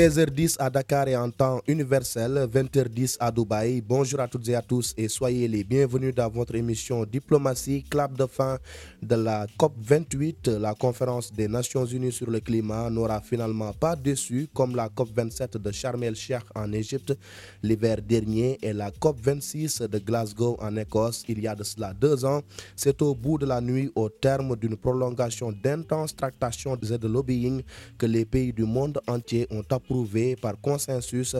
16h10 à Dakar et en temps universel, 20h10 à Dubaï. Bonjour à toutes et à tous et soyez les bienvenus dans votre émission Diplomatie, clap de fin de la COP 28. La conférence des Nations Unies sur le climat n'aura finalement pas déçu comme la COP 27 de Sharm el-Sheikh en Égypte l'hiver dernier et la COP 26 de Glasgow en Écosse il y a de cela deux ans. C'est au bout de la nuit, au terme d'une prolongation d'intenses tractations et de lobbying, que les pays du monde entier ont par consensus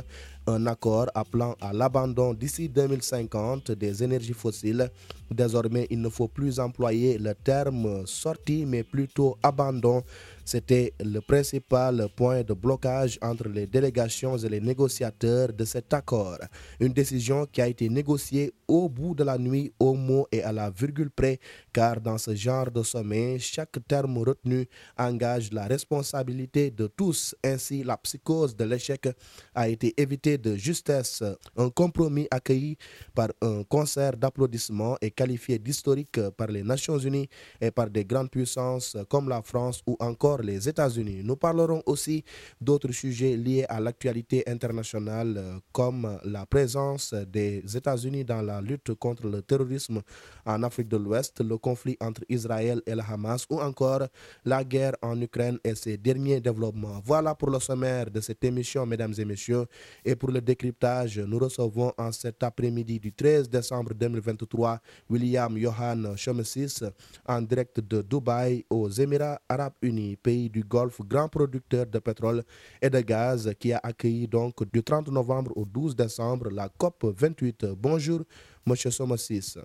un accord appelant à l'abandon d'ici 2050 des énergies fossiles. Désormais, il ne faut plus employer le terme sortie, mais plutôt abandon. C'était le principal point de blocage entre les délégations et les négociateurs de cet accord. Une décision qui a été négociée au bout de la nuit, au mot et à la virgule près, car dans ce genre de sommet, chaque terme retenu engage la responsabilité de tous. Ainsi, la psychose de l'échec a été évitée de justesse. Un compromis accueilli par un concert d'applaudissements et qualifié d'historique par les Nations Unies et par des grandes puissances comme la France ou encore les États-Unis. Nous parlerons aussi d'autres sujets liés à l'actualité internationale comme la présence des États-Unis dans la lutte contre le terrorisme en Afrique de l'Ouest, le conflit entre Israël et le Hamas ou encore la guerre en Ukraine et ses derniers développements. Voilà pour le sommaire de cette émission, mesdames et messieurs. Et pour le décryptage, nous recevons en cet après-midi du 13 décembre 2023 William Johan Chomesis en direct de Dubaï aux Émirats arabes unis, pays du Golfe, grand producteur de pétrole et de gaz qui a accueilli donc du 30 novembre au 12 décembre la COP 28. Bonjour, monsieur Chomesis.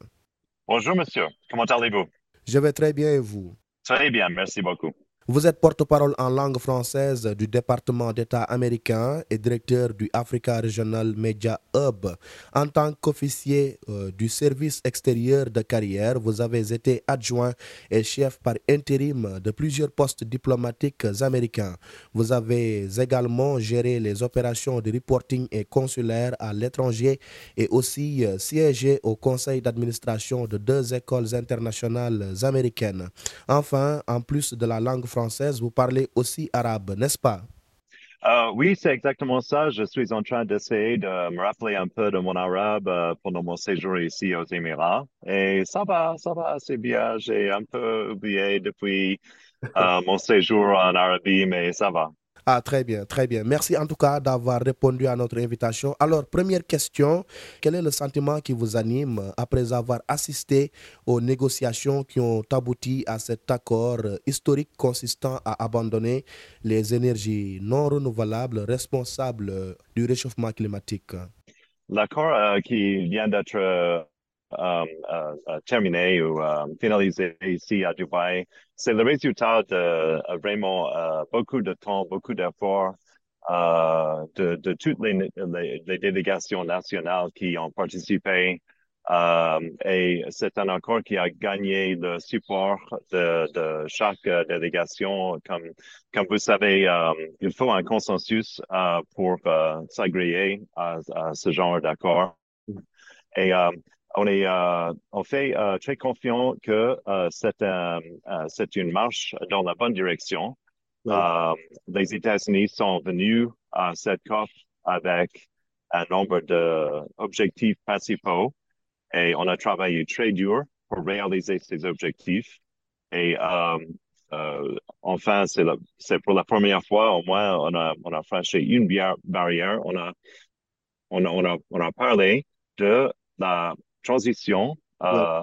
Bonjour, monsieur. Comment allez-vous? Je vais très bien et vous? Très bien, merci beaucoup. Vous êtes porte-parole en langue française du département d'État américain et directeur du Africa Regional Media Hub. En tant qu'officier euh, du service extérieur de carrière, vous avez été adjoint et chef par intérim de plusieurs postes diplomatiques américains. Vous avez également géré les opérations de reporting et consulaire à l'étranger et aussi euh, siégé au conseil d'administration de deux écoles internationales américaines. Enfin, en plus de la langue française, vous parlez aussi arabe, n'est-ce pas? Euh, oui, c'est exactement ça. Je suis en train d'essayer de me rappeler un peu de mon arabe euh, pendant mon séjour ici aux Émirats. Et ça va, ça va assez bien. J'ai un peu oublié depuis euh, mon séjour en Arabie, mais ça va. Ah, très bien, très bien. Merci en tout cas d'avoir répondu à notre invitation. Alors, première question, quel est le sentiment qui vous anime après avoir assisté aux négociations qui ont abouti à cet accord historique consistant à abandonner les énergies non renouvelables responsables du réchauffement climatique? L'accord euh, qui vient d'être euh, euh, terminé ou finalisé ici à Dubaï, c'est le résultat de vraiment beaucoup de temps, beaucoup d'efforts euh, de, de, toutes les, les, les, délégations nationales qui ont participé. Euh, et c'est un accord qui a gagné le support de, de chaque délégation. Comme, comme vous savez, euh, il faut un consensus pour s'agréer à, à, ce genre d'accord. Et on est euh, on fait euh, très confiant que euh, c'est un, c'est une marche dans la bonne direction. Les États-Unis sont venus à cette COP avec un nombre d'objectifs principaux et on a travaillé très dur pour réaliser ces objectifs. Et enfin, c'est, c'est pour la première fois, au moins, on a, on a franchi une barrière. On a, on a, on a, on a parlé de la transition euh,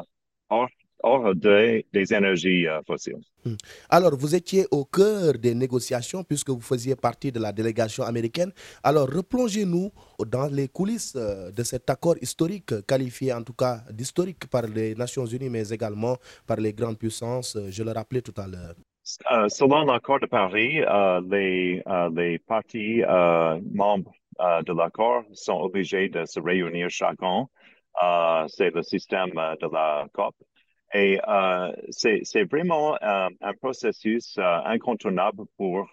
hors, hors de, des énergies euh, fossiles. Hmm. Alors, vous étiez au cœur des négociations puisque vous faisiez partie de la délégation américaine. Alors, replongez-nous dans les coulisses euh, de cet accord historique, qualifié en tout cas d'historique par les Nations Unies, mais également par les grandes puissances, je le rappelais tout à l'heure. Euh, selon l'accord de Paris, euh, les, les partis membres de l'accord sont obligés de se réunir chaque an c'est le système de la COP. Et uh, c'est vraiment un processus incontournable pour,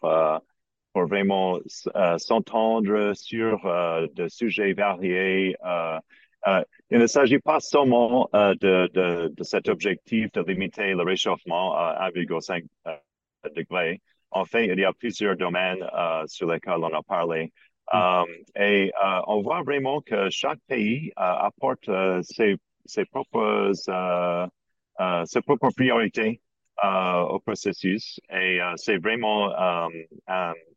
vraiment s'entendre sur des sujets variés. il ne s'agit pas seulement de, cet objectif de limiter le réchauffement à 1,5 degré, en fait, il y a plusieurs domaines sur lesquels on a parlé. Mm. et on voit vraiment que chaque pays apporte ses, ses, propres, ses propres priorités au processus. Et c'est vraiment un,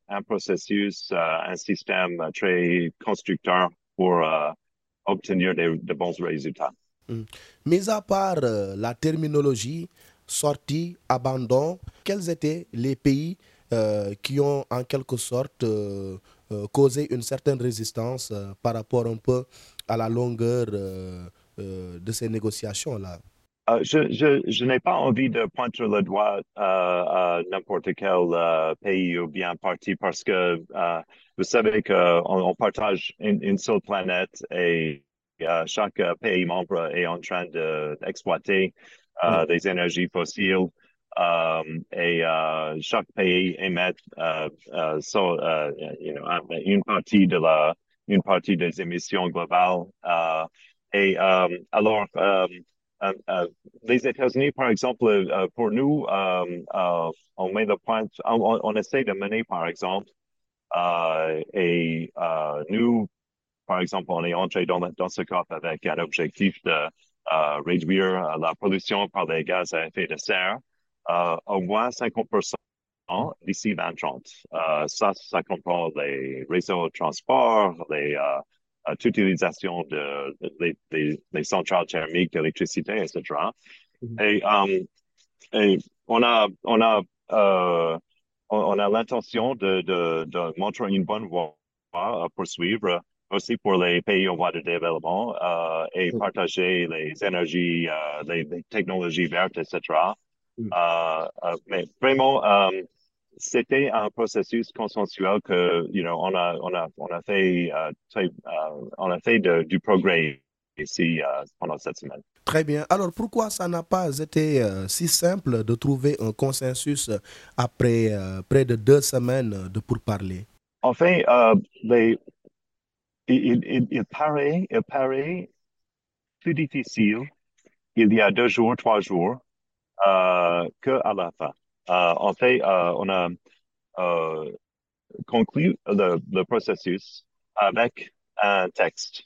un, processus, un système très constructeur pour obtenir de, bons résultats. Mm. Mis à part la terminologie, sortie, abandon, quels étaient les pays euh, qui ont en quelque sorte euh, euh, causé une certaine résistance par rapport un peu à la longueur de ces négociations-là je, je, je n'ai pas envie de pointer le doigt à n'importe quel pays ou bien parti parce que vous savez qu'on on partage une, seule planète et chaque pays membre est en train d'exploiter euh, des énergies fossiles. Euh, et euh, chaque pays émet you know, une partie de la une partie des émissions globales. et alors, les États-Unis, par exemple, pour nous, on met le point, on, on, essaie de mener, par exemple, et nous, par exemple, on est entré dans, ce cas avec un objectif de réduire euh, la pollution par les gaz à effet de serre euh, au moins 50% d'ici 2030. Euh, ça, ça comprend les réseaux de transport, les, toute utilisation de, des centrales thermiques d'électricité, etc. Mm-hmm. Et, on a, on a, on a l'intention de, de, de, montrer une bonne voie à poursuivre aussi pour les pays en voie de développement euh, et partager les énergies, euh, les, technologies vertes, etc. Mm. Euh, mais vraiment, c'était un processus consensuel que, you know, on a, on a, on a fait, on a fait du progrès ici pendant cette semaine. Très bien. Alors pourquoi ça n'a pas été si simple de trouver un consensus après près de deux semaines de pourparlers? En fait, les, il, il, paraît, il paraît plus difficile il y a deux jours, trois jours, euh, qu'à la fin. Euh, en fait, euh, on a conclu le, le, processus avec un texte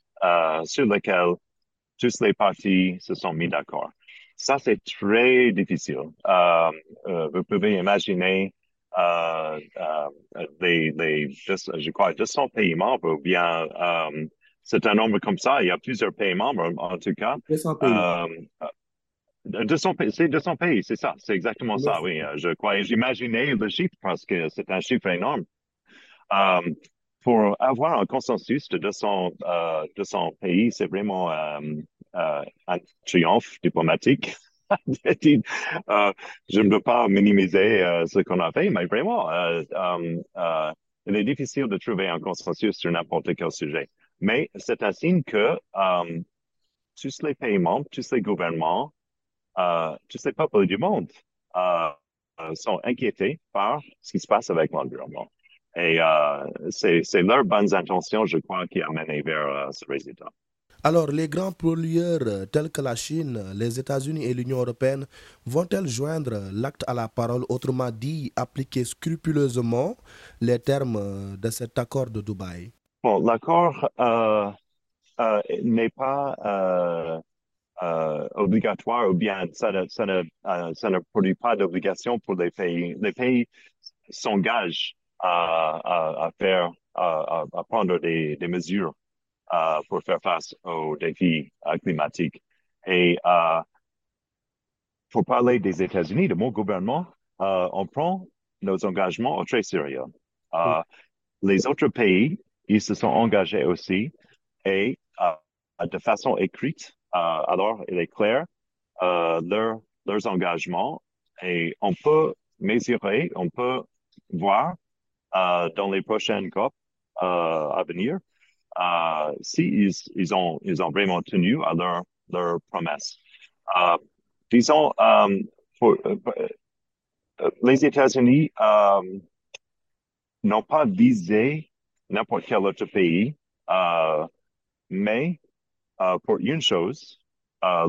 sur lequel toutes les parties se sont mis d'accord. Ça, c'est très difficile. Euh, vous pouvez imaginer euh, les, les, je crois, 200 pays membres, ou bien c'est un nombre comme ça. Il y a plusieurs pays membres, en tout cas. 200 pays. 200 pays, c'est 200 pays, c'est ça, c'est exactement ça, oui. Je crois, j'imaginais le chiffre parce que c'est un chiffre énorme. pour avoir un consensus de 200, 200 pays, c'est vraiment un triomphe diplomatique. Euh, je ne veux pas minimiser euh, ce qu'on a fait, mais vraiment, euh, il est difficile de trouver un consensus sur n'importe quel sujet. Mais c'est un signe que tous les pays membres, tous les gouvernements, tous les peuples du monde sont inquiétés par ce qui se passe avec l'environnement. Et c'est leurs bonnes intentions, je crois, qui amènent vers ce résultat. Alors, les grands pollueurs euh, tels que la Chine, les États-Unis et l'Union européenne vont-elles joindre l'acte à la parole, autrement dit, appliquer scrupuleusement les termes euh, de cet accord de Dubaï? Bon, l'accord euh, n'est pas obligatoire ou bien ça ne, ça ne, ça ne produit pas d'obligation pour les pays. Les pays s'engagent à, faire, à, prendre des, des mesures euh, pour faire face aux défis euh, climatiques. Et euh, pour parler des États-Unis, de mon gouvernement, on prend nos engagements au très sérieux. Les autres pays, ils se sont engagés aussi et de façon écrite, alors il est clair, leur, leurs engagements et on peut mesurer, on peut voir dans les prochaines COP à venir euh, si ils, ont, ils ont vraiment tenu à leur, leur promesse. Euh, disons, euh, pour, les États-Unis n'ont pas visé n'importe quel autre pays, mais pour une chose,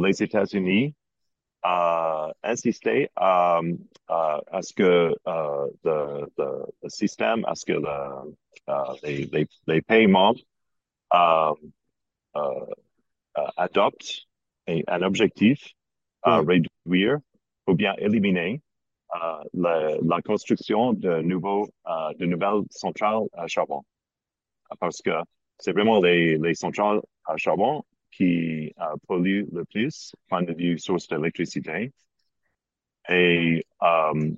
les États-Unis a insisté à, à ce que le, le, système, à ce que le, les, les, les, membres adoptent un objectif à réduire ou bien éliminer la, la, construction de, nouveaux, de nouvelles centrales à charbon? Parce que c'est vraiment les, les centrales à charbon qui euh, polluent le plus point de vue source d'électricité. Et euh,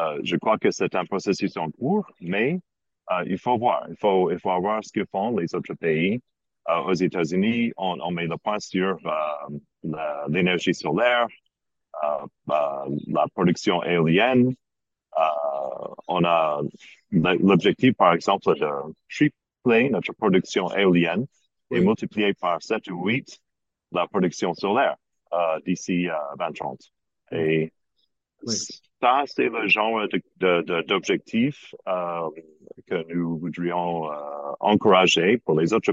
euh, je crois que c'est un processus en cours, mais il faut voir, il faut, il faut voir ce que font les autres pays. Aux États-Unis, on, met le point sur l'énergie solaire, la production éolienne. on a l'objectif, par exemple, de tripler notre production éolienne et multiplier par 7 ou 8 la production solaire euh, d'ici euh, 2030. Et oui. ça, c'est le genre d'objectif euh, que nous voudrions euh, encourager pour les autres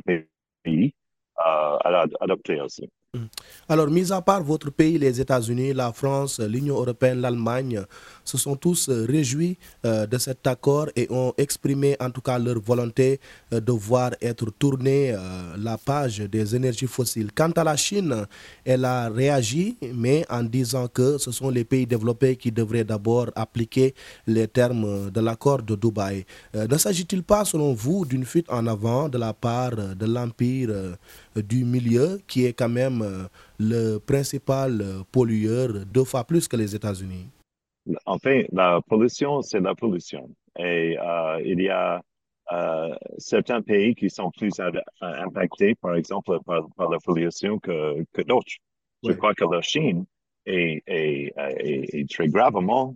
pays euh, à adopter aussi. Mm. Alors, mis à part votre pays, les États-Unis, la France, l'Union européenne, l'Allemagne, se sont tous euh, réjouis euh, de cet accord et ont exprimé en tout cas leur volonté euh, de voir être tournée la page des énergies fossiles. Quant à la Chine, elle a réagi, mais en disant que ce sont les pays développés qui devraient d'abord appliquer les termes de l'accord de Dubaï. Ne s'agit-il pas, selon vous, d'une fuite en avant de la part de l'Empire du milieu, qui est quand même le principal pollueur deux fois plus que les États-Unis? Enfin, la pollution, c'est la pollution. Et euh, il y a euh, certains pays qui sont plus impactés, par exemple, par, par la pollution que, que d'autres. Oui. Je crois que la Chine est, est, est, est très gravement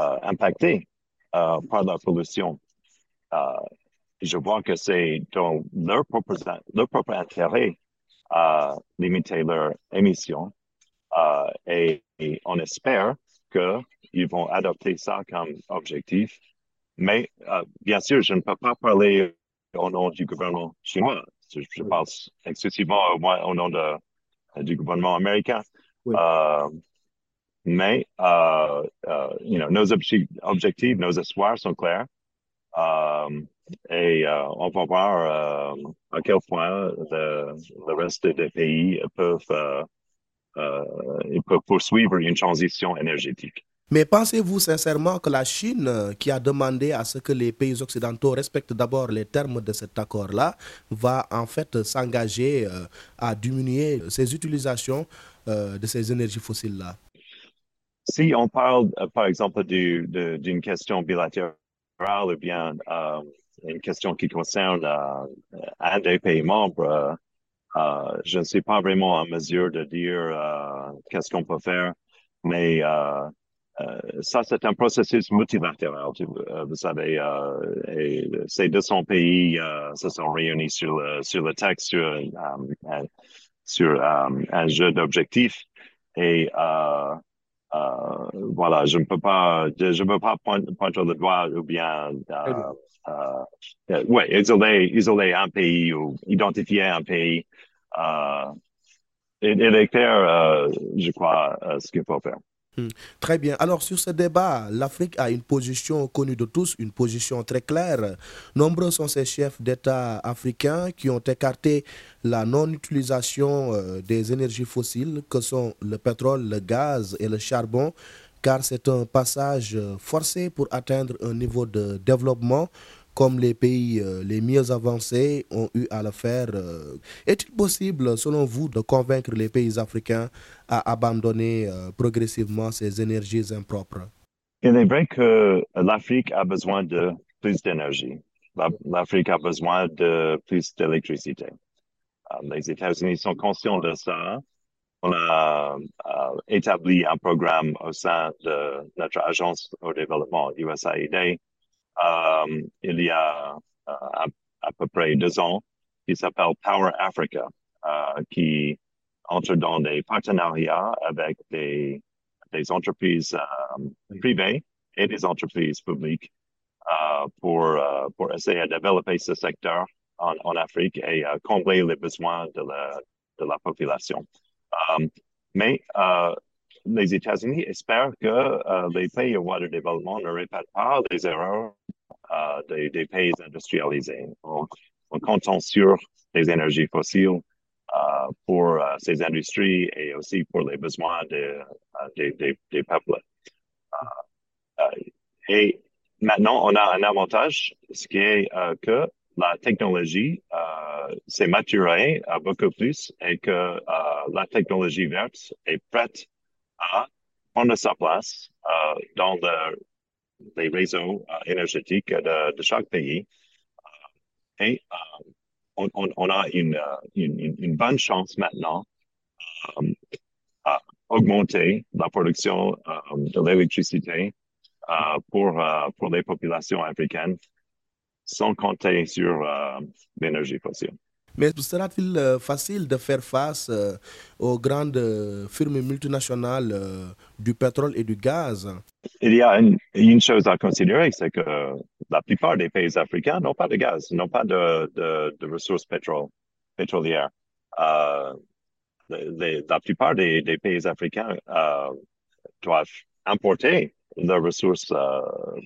euh, impactée euh, par la pollution. Euh, je vois que c'est dans leur propre, leur propre intérêt limiter leurs émissions euh, et, et on espère qu'ils vont adopter ça comme objectif. Mais euh, bien sûr, je ne peux pas parler au nom du gouvernement chinois. Je, je parle exclusivement au, au nom de, du gouvernement américain. Oui. Euh, mais euh, you know, nos objectifs, nos espoirs sont clairs. Et on va voir à quel point le, le reste des pays peuvent euh, ils peuvent poursuivre une transition énergétique. Mais pensez-vous sincèrement que la Chine, qui a demandé à ce que les pays occidentaux respectent d'abord les termes de cet accord-là, va en fait s'engager euh, à diminuer ses utilisations euh, de ces énergies fossiles-là? Si on parle, euh, par exemple, d'une question bilatérale ou bien euh, une question qui concerne un des pays membres, euh, je ne suis pas vraiment en mesure de dire euh, qu'est-ce qu'on peut faire, mais euh, ça, c'est un processus multilatéral. Vous savez, ces 200 pays se sont réunis sur le, sur le texte, sur, sur un jeu d'objectifs. Et euh, voilà, je ne peux pas, je ne peux pas pointer, pointer le doigt ou bien, euh, ouais, isoler, isoler un pays ou identifier un pays. Euh, et, et les clair, euh, je crois, ce qu'il faut faire. Mmh. Très bien. Alors sur ce débat, l'Afrique a une position connue de tous, une position très claire. Nombreux sont ces chefs d'État africains qui ont écarté la non-utilisation euh, des énergies fossiles que sont le pétrole, le gaz et le charbon, car c'est un passage forcé pour atteindre un niveau de développement comme les pays euh, les mieux avancés ont eu à le faire. Euh, est-il possible, selon vous, de convaincre les pays africains à abandonner euh, progressivement ces énergies impropres? Il est vrai que l'Afrique a besoin de plus d'énergie. L'Afrique a besoin de plus d'électricité. Les États-Unis sont conscients de ça. On a établi un programme au sein de notre agence au développement USAID euh, il y a euh, à, à, peu près deux ans, qui s'appelle Power Africa, euh, qui entre dans des partenariats avec des, des entreprises privées et des entreprises publiques pour, pour essayer de développer ce secteur en, en Afrique et combler les besoins de la, de la population. mais les États-Unis espèrent que les pays en voie de développement ne répètent pas les erreurs des, des, pays industrialisés en, en, comptant sur les énergies fossiles pour ces industries et aussi pour les besoins de, des, des, peuples. et maintenant, on a un avantage, ce qui est que la technologie euh, s'est maturée euh, beaucoup plus et que euh, la technologie verte est prête à prendre sa place euh, dans le, les réseaux euh, énergétiques de, chaque pays. Euh, et on, on, a une, une, une, bonne chance maintenant à augmenter la production de l'électricité pour, pour les populations africaines sans compter sur euh, l'énergie fossile. Mais sera-t-il euh, facile de faire face euh, aux grandes euh, firmes multinationales du pétrole et du gaz Il y a une, chose à considérer, c'est que la plupart des pays africains n'ont pas de gaz, n'ont pas de, ressources pétrolières. La plupart des, pays africains doivent importer leurs ressources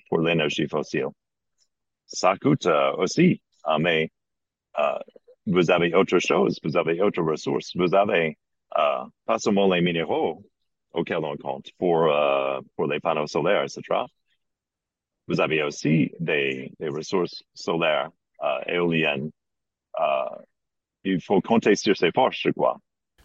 pour l'énergie fossile ça coûte aussi. Euh, mais vous avez autre chose, vous avez autre ressources, vous avez pas seulement les minéraux auxquels on compte pour, pour les panneaux solaires, etc. Vous avez aussi des, des ressources solaires, éoliennes. il faut compter sur ces forces, je crois.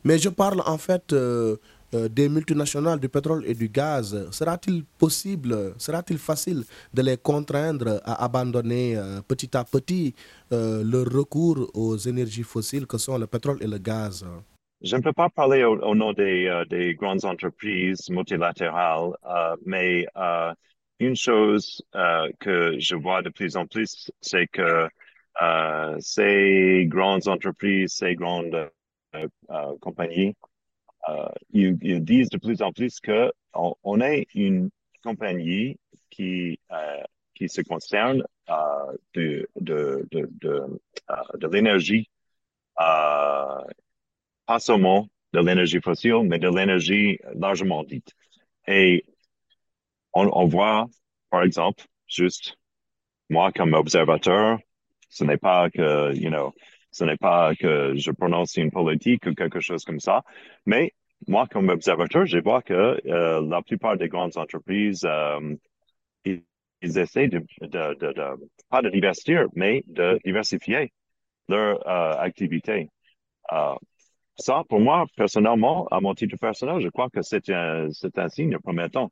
Mais je parle en fait euh, euh, des multinationales du pétrole et du gaz. Sera-t-il possible, sera-t-il facile de les contraindre à abandonner euh, petit à petit leur recours aux énergies fossiles que sont le pétrole et le gaz? Je ne peux pas parler au, nom des, des, grandes entreprises multilatérales, mais une chose que je vois de plus en plus, c'est que ces grandes entreprises, ces grandes euh, euh, euh, ils, disent de plus en plus que on, est une compagnie qui qui se concerne de de de de, de l'énergie, pas seulement de l'énergie fossile, mais de l'énergie largement dite. Et on, on, voit, par exemple, juste moi comme observateur, ce n'est pas que, you know, ce n'est pas que je prononce une politique ou quelque chose comme ça, mais moi, comme observateur, je vois que euh, la plupart des grandes entreprises, euh, ils, essaient de, de, de, pas de diversifier, mais de diversifier leur euh, activité. Ça, pour moi, personnellement, à mon titre personnel, je crois que c'est un, c'est un signe promettant.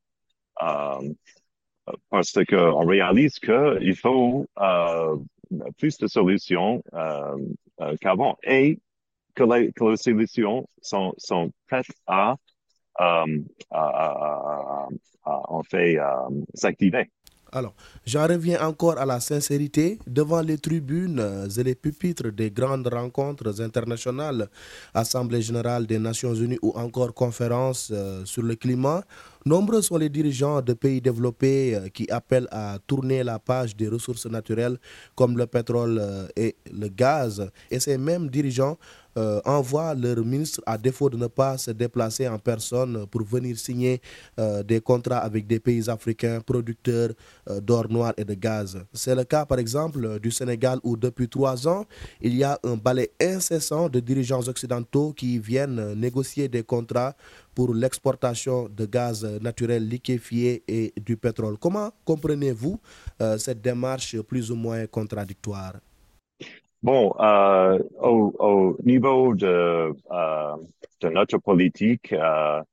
Parce qu'on réalise qu'il faut plus de solutions euh, euh, qu'avant et que les, que les solutions sont, sont prêtes à, euh, à, à, à, en fait s'activer. Alors, j'en reviens encore à la sincérité. Devant les tribunes et les pupitres des grandes rencontres internationales, Assemblée générale des Nations unies ou encore conférences euh, sur le climat, nombreux sont les dirigeants de pays développés euh, qui appellent à tourner la page des ressources naturelles comme le pétrole euh, et le gaz. Et ces mêmes dirigeants euh, envoient leur ministre à défaut de ne pas se déplacer en personne pour venir signer euh, des contrats avec des pays africains producteurs euh, d'or noir et de gaz. C'est le cas par exemple du Sénégal où depuis trois ans, il y a un balai incessant de dirigeants occidentaux qui viennent négocier des contrats pour l'exportation de gaz naturel liquéfié et du pétrole. Comment comprenez-vous euh, cette démarche plus ou moins contradictoire? Bon, euh, au, au, niveau de, euh, notre politique, euh,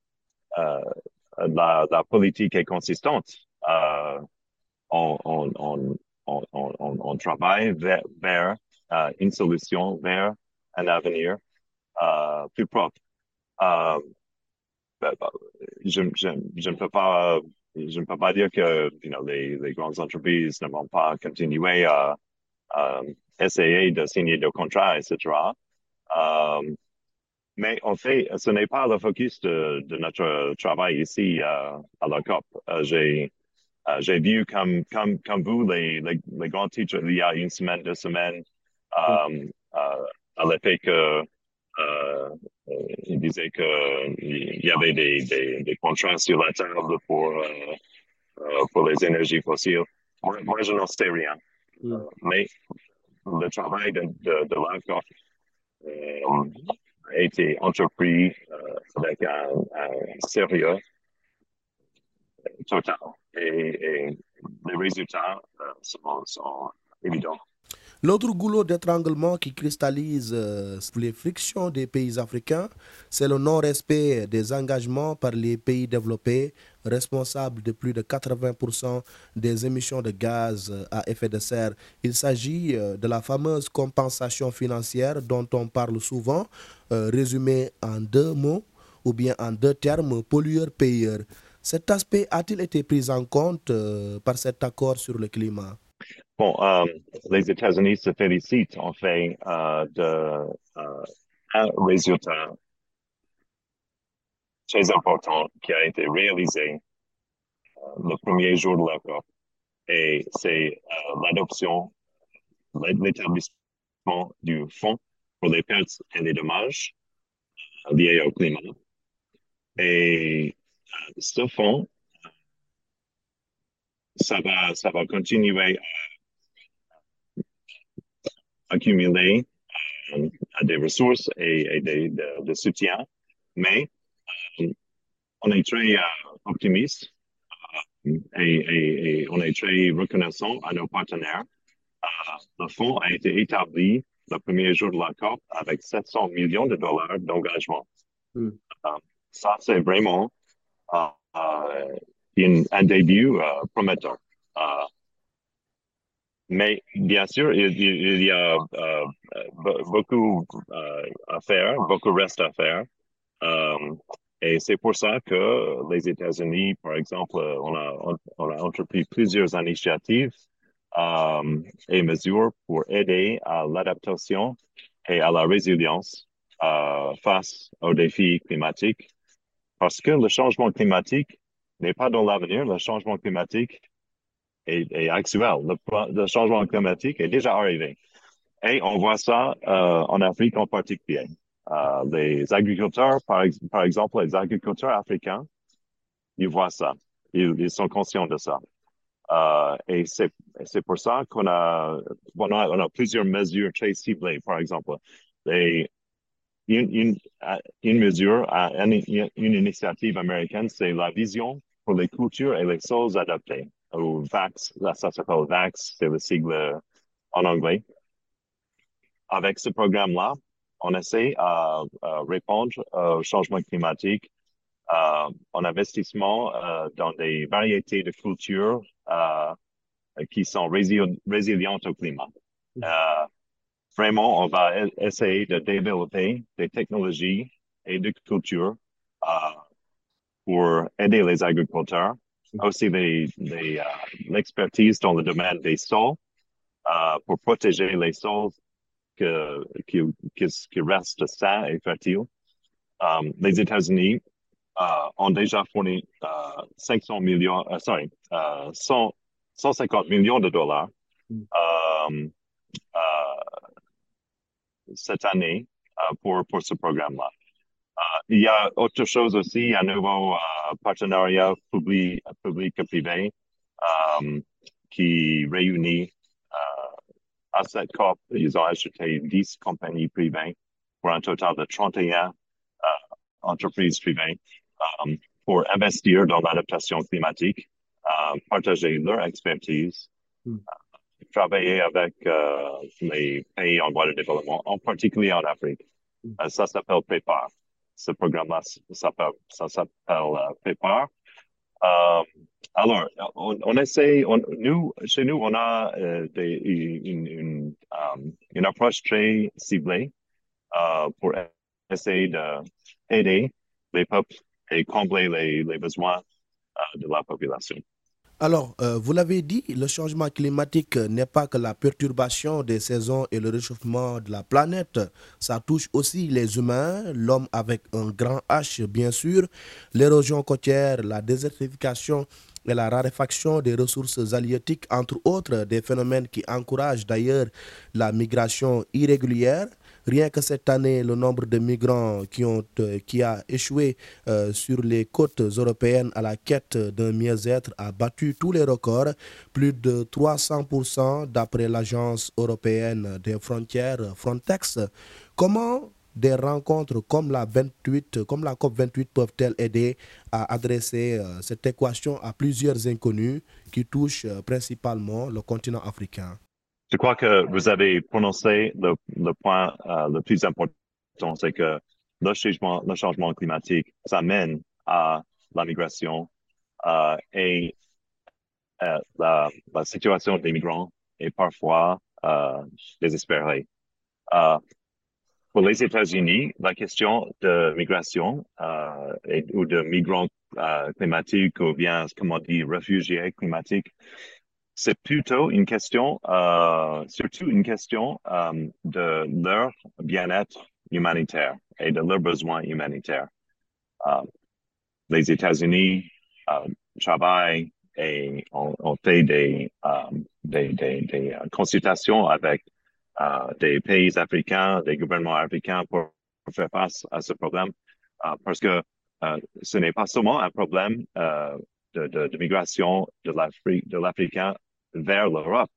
la, politique est consistante. On, on, travaille vers, une solution, vers un avenir plus propre. Ben, ben, je, ne peux pas, dire que les, les grandes entreprises ne vont pas continuer à essayer de signer des contrats, etc. Um, mais en fait, ce n'est pas le focus de, de notre travail ici uh, à la COP. J'ai j'ai vu comme, comme, comme vous les, les, les, grands titres il y a une semaine, deux semaines, um, à l'effet que il disait qu'il y avait des, des, des, contrats sur la table pour, pour les énergies fossiles. Moi, je n'en sais rien. Mm. mais le travail de, de, de l'ACOP a été entrepris avec un, sérieux total. Et, les résultats euh, sont, évidents. L'autre goulot d'étranglement qui cristallise euh, les frictions des pays africains, c'est le non-respect des engagements par les pays développés, responsables de plus de 80% des émissions de gaz à effet de serre. Il s'agit euh, de la fameuse compensation financière dont on parle souvent, résumée en deux mots ou bien en deux termes, pollueur-payeur. Cet aspect a-t-il été pris en compte euh, par cet accord sur le climat? Bon, euh, les États-Unis se félicitent en fait euh, d'un résultat très important qui a été réalisé le premier jour de l'accord. Et c'est l'adoption, l'établissement du fonds pour les pertes et les dommages liés au climat. Et ce fonds, ça va, ça va continuer à accumuler euh, des ressources et, des, de, soutien, mais euh, on est très euh, optimiste et, on est très reconnaissant à nos partenaires. le fonds a été établi le premier jour de la COP avec 700 millions de dollars d'engagement. Hmm. ça, c'est vraiment uh, un début uh, prometteur. Uh, mais bien sûr, il, y a beaucoup à faire, beaucoup reste à faire. Et c'est pour ça que les États-Unis, par exemple, on entrepris plusieurs initiatives et mesures pour aider à l'adaptation et à la résilience face aux défis climatiques parce que le changement climatique n'est pas dans l'avenir, le changement climatique est, actuel. Le, changement climatique est déjà arrivé. Et on voit ça euh, en Afrique en particulier. Euh, les agriculteurs, par, exemple, les agriculteurs africains, ils voient ça. Ils, sont conscients de ça. Euh, et c'est pour ça qu'on a, on a, plusieurs mesures très ciblées. Par exemple, les, une, une, mesure, une, une initiative américaine, c'est la vision pour les cultures et les sols adaptés, ou VAX, là, ça s'appelle VAX, c'est le sigle en anglais. Avec ce programme-là, on essaie à, répondre au changement climatique euh, en investissement euh, dans des variétés de cultures euh, qui sont résilientes au climat. Mm vraiment, on va essayer de développer des technologies et de culture euh, pour aider les agriculteurs, aussi euh, l'expertise dans le domaine des sols euh, pour protéger les sols que, qui, qui, restent sains et fertiles. les États-Unis ont déjà fourni 500 millions, sorry, 150 millions de dollars mm cette année euh, pour, pour ce programme-là. Il y a autre chose aussi, un nouveau euh, partenariat public, public privé um, qui réunit à ah, cette COP, ils ont acheté 10 compagnies privées pour un total de 31 ah, entreprises privées um, pour investir dans l'adaptation climatique, ah, partager leur expertise, hmm travailler avec euh, les pays en voie de développement, en particulier en Afrique. Mm. Ça s'appelle PEPAR. Ce programme-là s'appelle, ça s'appelle euh, PEPAR. alors, on, essaie, nous, chez nous, on a des, une, approche très ciblée pour essayer d'aider les peuples et combler les besoins de la population. Alors, euh, vous l'avez dit, le changement climatique n'est pas que la perturbation des saisons et le réchauffement de la planète. Ça touche aussi les humains, l'homme avec un grand H, bien sûr, l'érosion côtière, la désertification et la raréfaction des ressources halieutiques, entre autres, des phénomènes qui encouragent d'ailleurs la migration irrégulière Rien que cette année, le nombre de migrants qui, ont, qui a échoué sur les côtes européennes à la quête d'un mieux-être a battu tous les records, plus de 300% d'après l'Agence européenne des frontières Frontex. Comment des rencontres comme la 28, comme la COP 28 peuvent-elles aider à adresser euh, cette équation à plusieurs inconnus qui touchent euh, principalement le continent africain? Je crois que vous avez prononcé le, le point euh, le plus important, c'est que le changement, le changement climatique, ça mène à la migration et la, la, situation des migrants est parfois désespérée. Pour les États-Unis, la question de migration euh, et, ou de migrants euh, climatiques ou bien, comment on dit, réfugiés climatiques, c'est plutôt une question, euh, surtout une question euh, de leur bien-être humanitaire et de leurs besoins humanitaires. Euh, les États-Unis travaillent et ont, fait des, des, consultations avec des pays africains, des gouvernements africains pour, faire face à ce problème, parce que ce n'est pas seulement un problème de, de, de, migration de l'Afrique, de l'Africain vers l'Europe.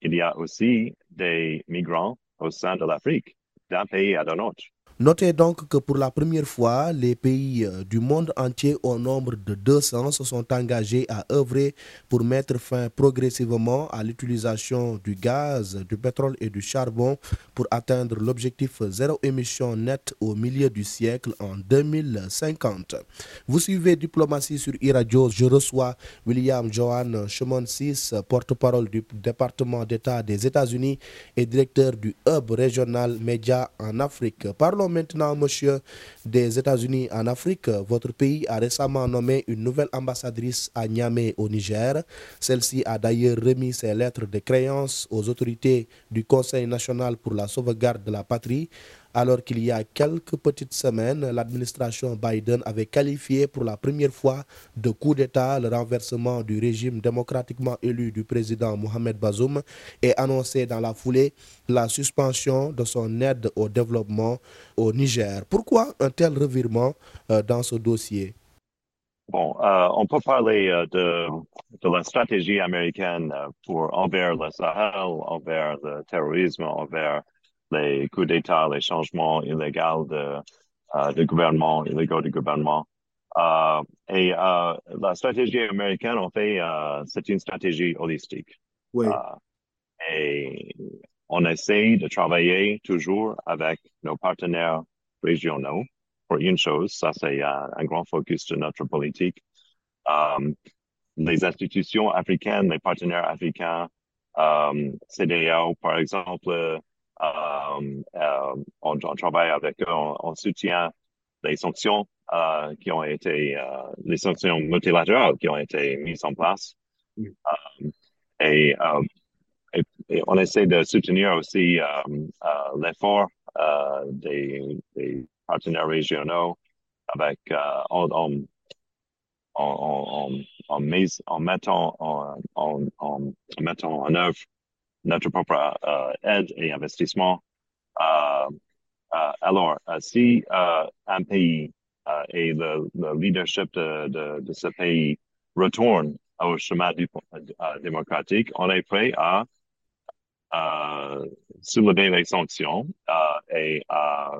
Il y a aussi des migrants au sein de l'Afrique, d'un pays à un autre. Notez donc que pour la première fois, les pays euh, du monde entier au nombre de 200 se sont engagés à œuvrer pour mettre fin progressivement à l'utilisation du gaz, du pétrole et du charbon pour atteindre l'objectif zéro émission nette au milieu du siècle en 2050. Vous suivez Diplomatie sur e-radio. Je reçois William Johan Chemon 6, porte-parole du département d'État des États-Unis et directeur du Hub régional média en Afrique. Parlons maintenant, monsieur, des États-Unis en Afrique. Votre pays a récemment nommé une nouvelle ambassadrice à Niamey au Niger. Celle-ci a d'ailleurs remis ses lettres de créance aux autorités du Conseil national pour la sauvegarde de la patrie alors qu'il y a quelques petites semaines, l'administration Biden avait qualifié pour la première fois de coup d'État le renversement du régime démocratiquement élu du président Mohamed Bazoum et annoncé dans la foulée la suspension de son aide au développement au Niger. Pourquoi un tel revirement euh, dans ce dossier? Bon, euh, on peut parler euh, de, de, la stratégie américaine pour envers le Sahel, envers le terrorisme, envers les coups d'État, les changements illégaux de, uh, de gouvernement, illégaux de gouvernement. Uh, et uh, la stratégie américaine, en fait, c'est une stratégie holistique. Oui. et on essaie de travailler toujours avec nos partenaires régionaux pour une chose, ça c'est un grand focus de notre politique. Um, les institutions africaines, les partenaires africains, um, CDAO par exemple, euh, euh, on, on, travaille avec eux, on, on soutient les sanctions euh, qui ont été, euh, les sanctions multilatérales qui ont été mises en place. Mm. Euh, et, euh, et, et, on essaie de soutenir aussi l'effort des, des, partenaires régionaux avec en, en, en, en, mise, en mettant en, en, en mettant en œuvre notre propre euh, aide et investissement. Euh, euh, alors, si un pays et le, le leadership de, de, de, ce pays retourne au chemin du, démocratique, on est prêt à soulever les sanctions et à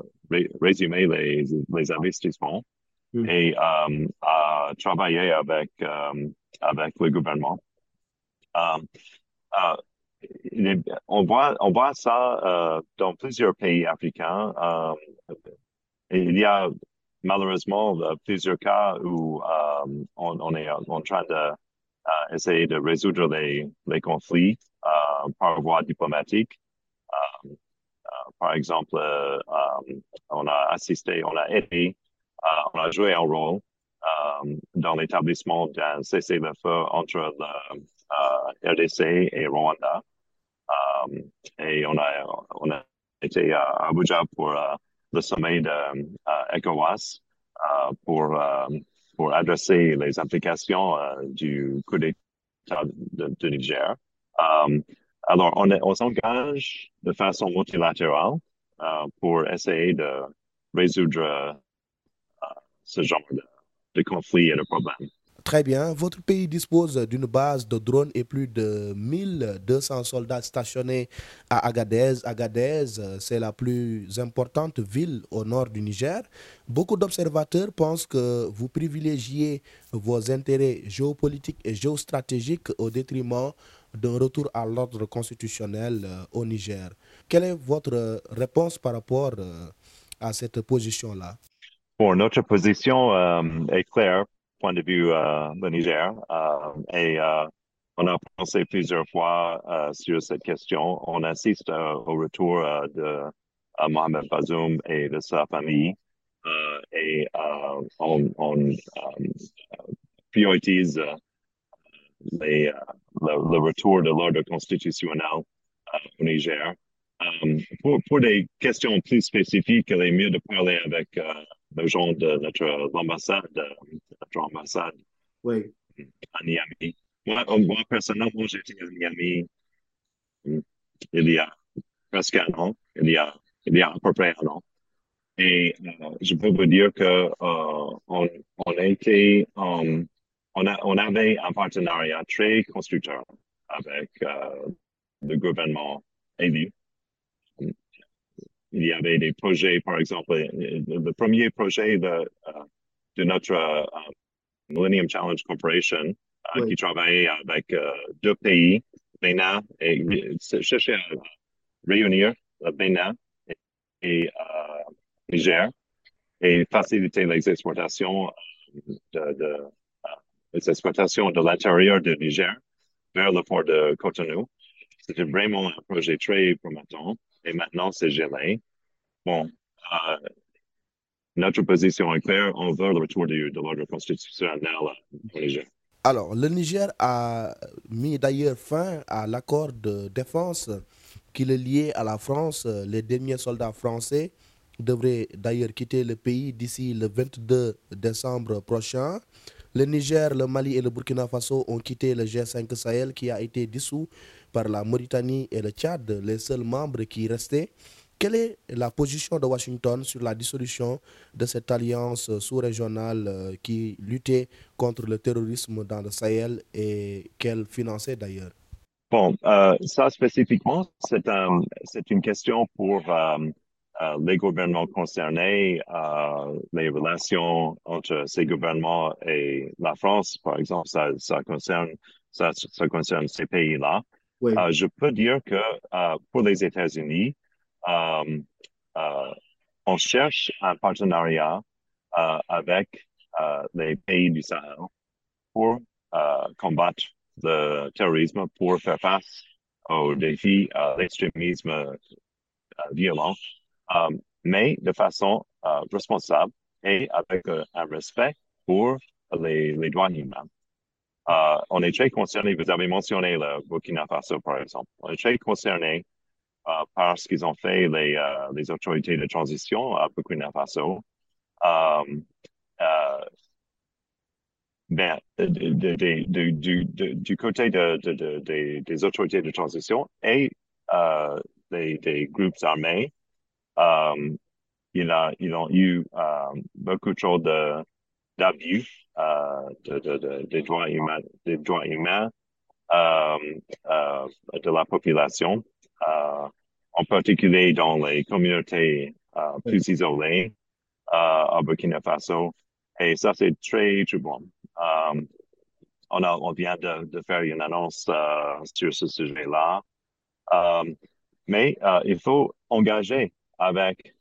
résumer les, les investissements mm. et à travailler avec, avec le gouvernement on voit, on voit ça euh, dans plusieurs pays africains. Euh, il y a malheureusement euh, plusieurs cas où on, est en train de de résoudre les, les conflits par voie diplomatique. par exemple, on a assisté, on a aidé, on a joué un rôle dans l'établissement d'un cessez-le-feu entre le RDC et Rwanda. Um, et on a, on a été à Abuja pour uh, le sommet de uh, ECOWAS uh, pour, pour adresser les implications du coup d'État de, de, Niger. Um, alors, on, on s'engage de façon multilatérale pour essayer de résoudre ce genre de, de conflits et de problèmes. Très bien. Votre pays dispose d'une base de drones et plus de 1200 soldats stationnés à Agadez. Agadez, c'est la plus importante ville au nord du Niger. Beaucoup d'observateurs pensent que vous privilégiez vos intérêts géopolitiques et géostratégiques au détriment d'un retour à l'ordre constitutionnel au Niger. Quelle est votre réponse par rapport à cette position-là? Bon, notre position euh, est claire point de vue euh, le Niger. Euh, et euh, on a pensé plusieurs fois euh, sur cette question. On assiste euh, au retour euh, de Mohamed Bazoum et de sa famille. et on, on priorise les, le, retour de l'ordre constitutionnel au Niger. pour, des questions plus spécifiques, il est mieux de parler avec le gens de notre ambassade, ambassade oui. à Niamey. Moi, moi personnellement, j'étais à Niamey hmm, il y a presque un an, il y a, il y a à peu près un an. Et euh, je peux vous dire que euh, on, on a été, um, on, a, on avait un partenariat très constructeur avec euh, le gouvernement élu il y avait des projets, par exemple, le premier projet de, de notre Millennium Challenge Corporation uh, oui. qui travaillait avec deux pays, Bénin et cherchait à réunir le Bénin et, et Niger et faciliter les exportations de, de les exportations de l'intérieur du Niger vers le port de Cotonou. C'était vraiment un projet très prometteur et maintenant c'est gelé. Bon, euh, notre position est claire, on veut le retour de, de l'ordre constitutionnel au Niger. Alors, le Niger a mis d'ailleurs fin à l'accord de défense qui le liait à la France. Les derniers soldats français devraient d'ailleurs quitter le pays d'ici le 22 décembre prochain. Le Niger, le Mali et le Burkina Faso ont quitté le G5 Sahel qui a été dissous par la Mauritanie et le Tchad, les seuls membres qui restaient. Quelle est la position de Washington sur la dissolution de cette alliance sous-régionale qui luttait contre le terrorisme dans le Sahel et qu'elle finançait d'ailleurs? Bon, euh, ça spécifiquement, c'est un, une question pour euh, euh, les gouvernements concernés, les relations entre ces gouvernements et la France, par exemple, ça, ça concerne, ça, ça concerne ces pays-là. Oui. je peux dire que pour les États-Unis, euh, euh, on cherche un partenariat euh, avec les pays du Sahel pour combattre le terrorisme, pour faire face aux défis, à l'extrémisme violent, mais de façon responsable et avec un respect pour les, les droits humains. On est très concerné, vous avez mentionné le Burkina Faso par exemple, on est très concerné par ce qu'ils ont fait les, uh, les autorités de transition à Burkina Faso. Um, ben, de, de, du, côté des autorités de transition et des, groupes armés, il a, ils ont eu beaucoup trop de d'abus euh, de, de, de, des droits humains, euh, euh, de la population, en particulier dans les communautés plus isolées à Burkina Faso. Et ça, c'est très, très bon. on, a, on vient de, de faire une annonce sur ce sujet-là. mais il faut engager avec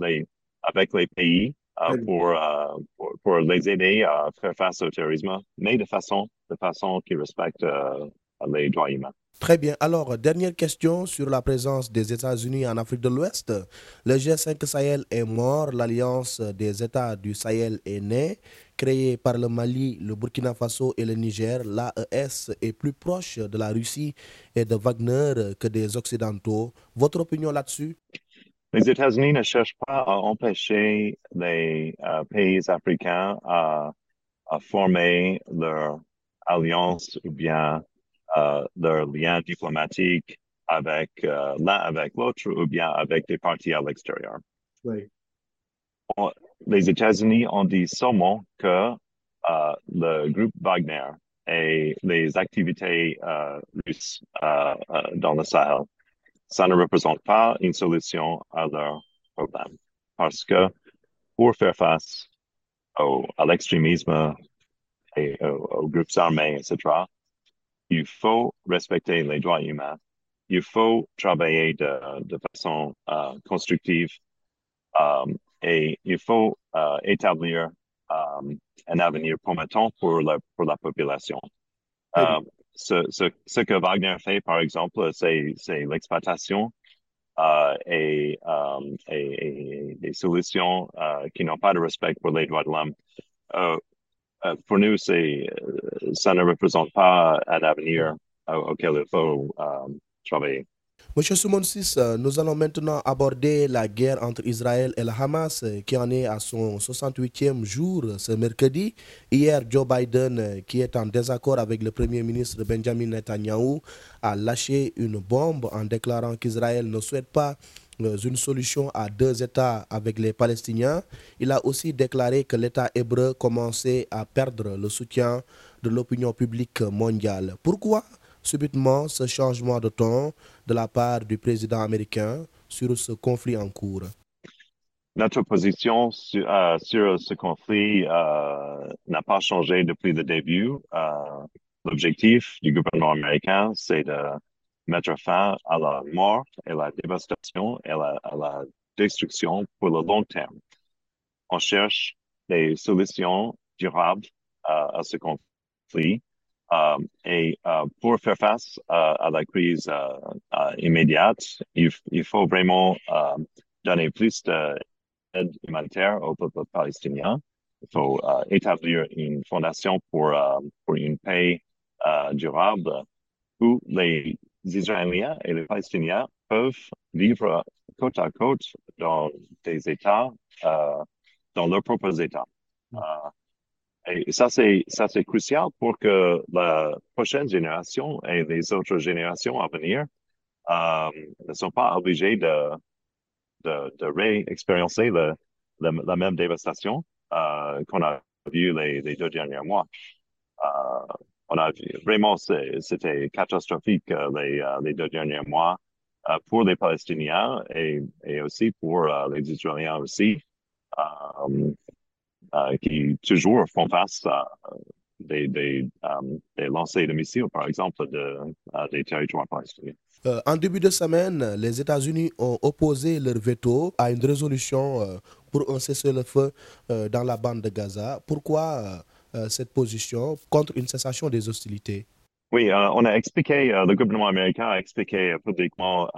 les avec les pays euh, pour, euh, pour, pour, les aider à faire face au terrorisme, mais de façon, de façon qui respecte euh, les droits humains. Très bien. Alors, dernière question sur la présence des États-Unis en Afrique de l'Ouest. Le G5 Sahel est mort, l'Alliance des États du Sahel est née. Créée par le Mali, le Burkina Faso et le Niger, l'AES est plus proche de la Russie et de Wagner que des Occidentaux. Votre opinion là-dessus? Les États-Unis ne cherchent pas à empêcher les euh, pays africains à, à, former leur alliance ou bien leur lien diplomatique avec l'un avec l'autre ou bien avec des partis à l'extérieur. Oui. Les États-Unis ont dit seulement que le groupe Wagner et les activités russes dans le Sahel, ça ne représente pas une solution à leur problème. Parce que pour faire face au, à l'extrémisme et aux, groupes armés, etc., il faut respecter les droits humains. Il faut travailler de, de façon uh, constructive um, et il faut uh, établir um, un avenir promettant pour la, pour la population. Um, ce, ce, ce, que Wagner fait, par exemple, c'est l'exploitation uh, et, et, et, des solutions qui n'ont pas de respect pour les droits de l'homme. Uh, uh pour nous, c'est, ça ne représente pas un avenir auquel il faut travailler. Monsieur Soumonsis, euh, nous allons maintenant aborder la guerre entre Israël et le Hamas euh, qui en est à son 68e jour ce mercredi. Hier, Joe Biden, euh, qui est en désaccord avec le Premier ministre Benjamin Netanyahu, a lâché une bombe en déclarant qu'Israël ne souhaite pas une solution à deux États avec les Palestiniens. Il a aussi déclaré que l'État hébreu commençait à perdre le soutien de l'opinion publique mondiale. Pourquoi subitement ce changement de ton de la part du président américain sur ce conflit en cours? Notre position sur, euh, sur ce conflit euh, n'a pas changé depuis le début. Euh, L'objectif du gouvernement américain, c'est de mettre fin à la mort et la dévastation et la, à la destruction pour le long terme. On cherche des solutions durables à ce conflit euh, et euh, pour faire face euh, à la crise immédiate, il, faut vraiment donner plus d'aide humanitaire au peuple palestinien. Il faut établir une fondation pour, pour une paix durable où les Israéliens et les Palestiniens peuvent vivre côte à côte dans des États, dans leurs propres États. Et ça, c'est, ça, c'est crucial pour que la prochaine génération et les autres générations à venir euh, ne sont pas obligées de, de, de réexpériencer le, la même dévastation euh, qu'on a vu les, les, deux derniers mois. On vraiment, c'était catastrophique euh, les, euh, les deux derniers mois euh, pour les Palestiniens et, aussi pour les Israéliens aussi. Qui toujours font face à des, des, lancers de missiles, par exemple, de, des territoires palestiniens. Euh, en début de semaine, les États-Unis ont opposé leur veto à une résolution pour un cessez-le-feu dans la bande de Gaza. Pourquoi cette position contre une cessation des hostilités Oui, on a expliqué, le gouvernement américain a expliqué publiquement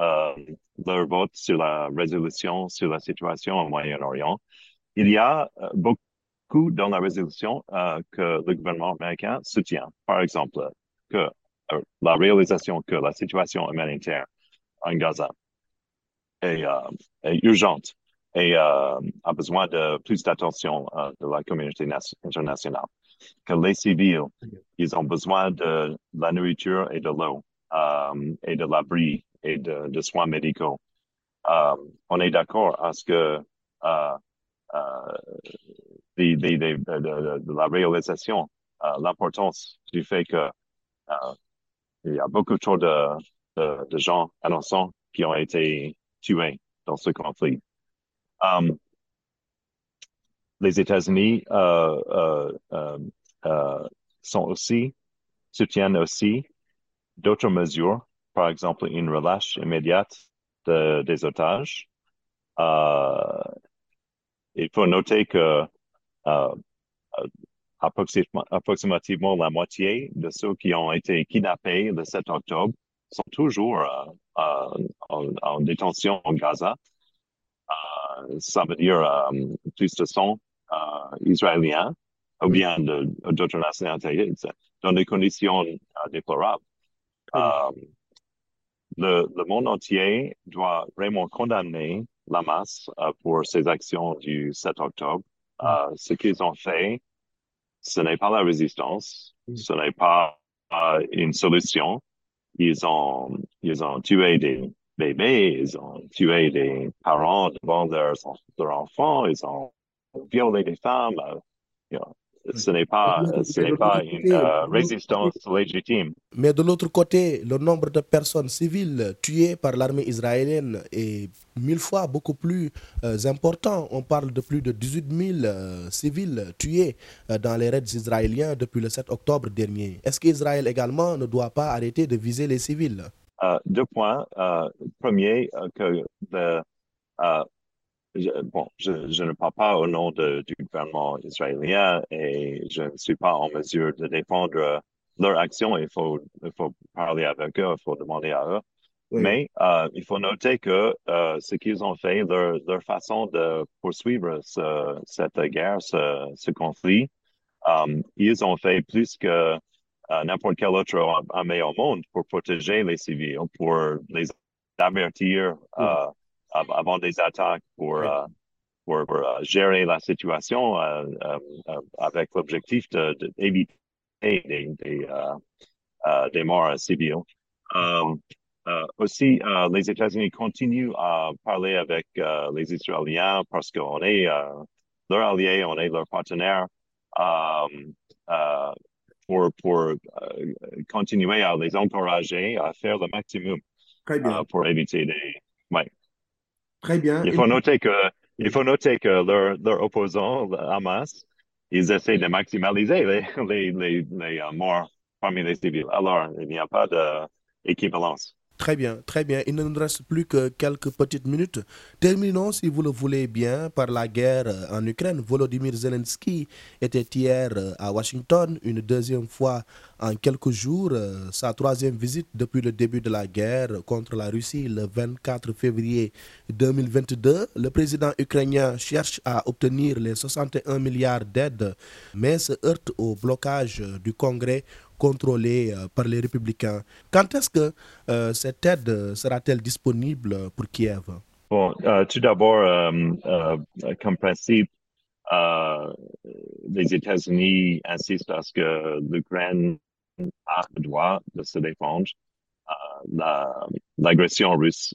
leur vote sur la résolution sur la situation au Moyen-Orient. Il y a beaucoup dans la résolution euh, que le gouvernement américain soutient. Par exemple, que euh, la réalisation que la situation humanitaire en Gaza est, euh, urgente et euh, a besoin de plus d'attention euh, de la communauté internationale. Que les civils, ils ont besoin de la nourriture et de l'eau euh, et de l'abri et de, soins médicaux. on est d'accord à ce que de, de, la réalisation, euh, l'importance du fait que euh, il y a beaucoup trop de, de, gens innocents qui ont été tués dans ce conflit. Les États-Unis euh, euh, euh, sont aussi soutiennent aussi d'autres mesures, par exemple une relâche immédiate de, des otages. il faut noter que approximativement la moitié de ceux qui ont été kidnappés le 7 octobre sont toujours en, détention en Gaza. Ça veut dire plus de 100 Israéliens ou bien d'autres nationalités dans des conditions déplorables. Le, le, monde entier doit vraiment condamner la masse pour ses actions du 7 octobre euh, ce qu'ils ont fait, ce n'est pas la résistance, ce n'est pas euh, une solution. ils ont, ils ont tué des bébés, ils ont tué des parents devant leurs, leurs enfants, ils ont violé des femmes. You know, ce n'est pas, ce n'est pas une euh, résistance légitime. Mais de l'autre côté, le nombre de personnes civiles tuées par l'armée israélienne est mille fois beaucoup plus euh, important. On parle de plus de 18 000 euh, civils tués euh, dans les raids israéliens depuis le 7 octobre dernier. Est-ce qu'Israël également ne doit pas arrêter de viser les civils? Euh, deux points. Euh, premier, euh, que le, euh, je, bon, je, je ne parle pas au nom de, du gouvernement israélien et je ne suis pas en mesure de défendre euh, leur action. Il faut, il faut parler avec eux, il faut demander à eux. Oui. Mais euh, il faut noter que euh, ce qu'ils ont fait, leur, leur façon de poursuivre ce- cette guerre, ce, ce conflit, euh, ils ont fait plus que euh, n'importe quelle autre armée au monde pour protéger les civils, pour les avertir euh, av- avant des attaques, pour, Oui. euh, pour, pour, euh, gérer la situation euh, euh, euh, avec l'objectif de- de- d'éviter des, des, euh, euh, des morts civils. Euh, euh, aussi, euh, les États-Unis continuent à parler avec euh, les Israéliens parce qu'on est euh, leur allié, on est leur partenaire euh, euh, pour, pour euh, continuer à les encourager à faire le maximum Très euh, pour éviter des... Ouais. Très bien. Il faut noter que, il faut noter que leurs leurs opposants, le Hamas, ils essaient de maximaliser les, les, les, les euh, morts parmi les civils. Alors, il n'y a pas d'équivalence. Très bien, très bien. Il ne nous reste plus que quelques petites minutes. Terminons, si vous le voulez bien, par la guerre euh, en Ukraine. Volodymyr Zelensky était hier euh, à Washington, une deuxième fois en quelques jours, euh, sa troisième visite depuis le début de la guerre contre la Russie le 24 février 2022. Le président ukrainien cherche à obtenir les 61 milliards d'aides, mais se heurte au blocage du Congrès contrôlé euh, par les républicains. Quand est-ce que euh, cette aide euh, sera-t-elle disponible pour Kiev? Bon, tout d'abord, comme principe, les États-Unis insistent à ce que l'Ukraine a le droit de se défendre. Euh, la- L'agression russe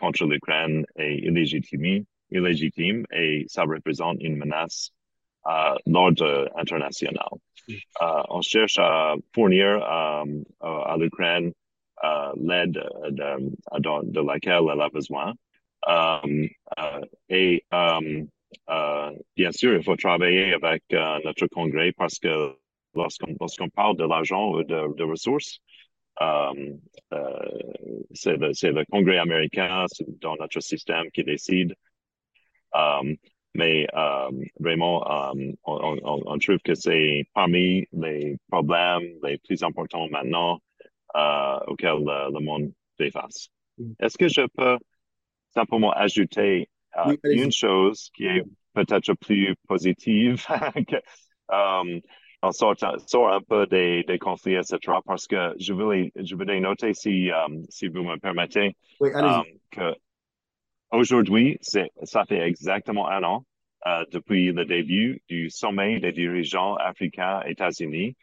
contre l'Ukraine est illégitime, illégitime et ça représente une menace à l'ordre international. Euh, on cherche à fournir euh, à l'Ukraine euh, l'aide de, de, laquelle elle a besoin. Euh, euh, et euh, euh, bien sûr, il faut travailler avec euh, notre Congrès parce que lorsqu'on lorsqu'on parle de l'argent ou de, de ressources, euh, euh, c'est le, Congrès américain, dans notre système qui décide. Euh, mais euh, vraiment, euh, on, on, on trouve que c'est parmi les problèmes les plus importants maintenant euh, auxquels le, le monde fait face. Mm. Est-ce que je peux simplement ajouter euh, Oui, une chose qui est peut-être plus positive que, euh, on sort, sort un peu des, des conflits, etc. Parce que je voulais, je voulais noter, si, euh, si vous me permettez, Oui, euh, que aujourd'hui, ça fait exactement un an euh, depuis le début du sommet des dirigeants africains États-Unis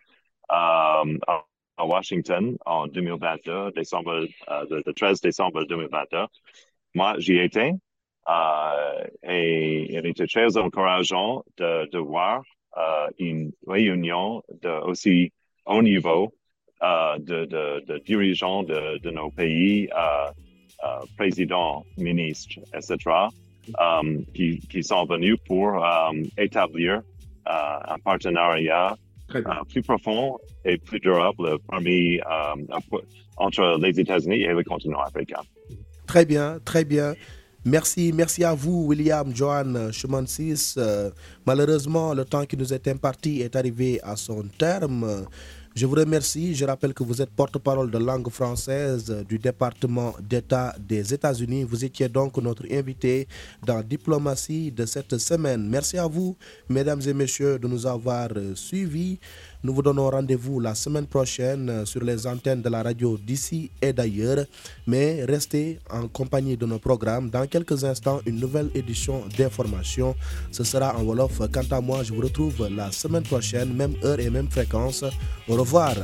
euh, à Washington en 2022, décembre, euh, le, le 13 décembre 2022. Moi, j'y étais euh, et il était très encourageant de, de voir euh, une réunion de aussi haut niveau euh, de, de, de dirigeants de, de nos pays, euh, euh, présidents, ministres, etc., euh, qui, qui sont venus pour euh, établir euh, un partenariat euh, plus profond et plus durable parmi, entre les États-Unis et le continent africain. Très bien, très bien. Merci, merci à vous, William Johan Chemansis. Malheureusement, le temps qui nous est imparti est arrivé à son terme. Je vous remercie. Je rappelle que vous êtes porte-parole de langue française du département d'État des États-Unis. Vous étiez donc notre invité dans Diplomatie de cette semaine. Merci à vous, mesdames et messieurs, de nous avoir suivis. Nous vous donnons rendez-vous la semaine prochaine euh, sur les antennes de la radio d'ici et d'ailleurs. Mais restez en compagnie de nos programmes. Dans quelques instants, une nouvelle édition d'information. Ce sera en Wolof. Quant à moi, je vous retrouve la semaine prochaine, même heure et même fréquence. Au revoir.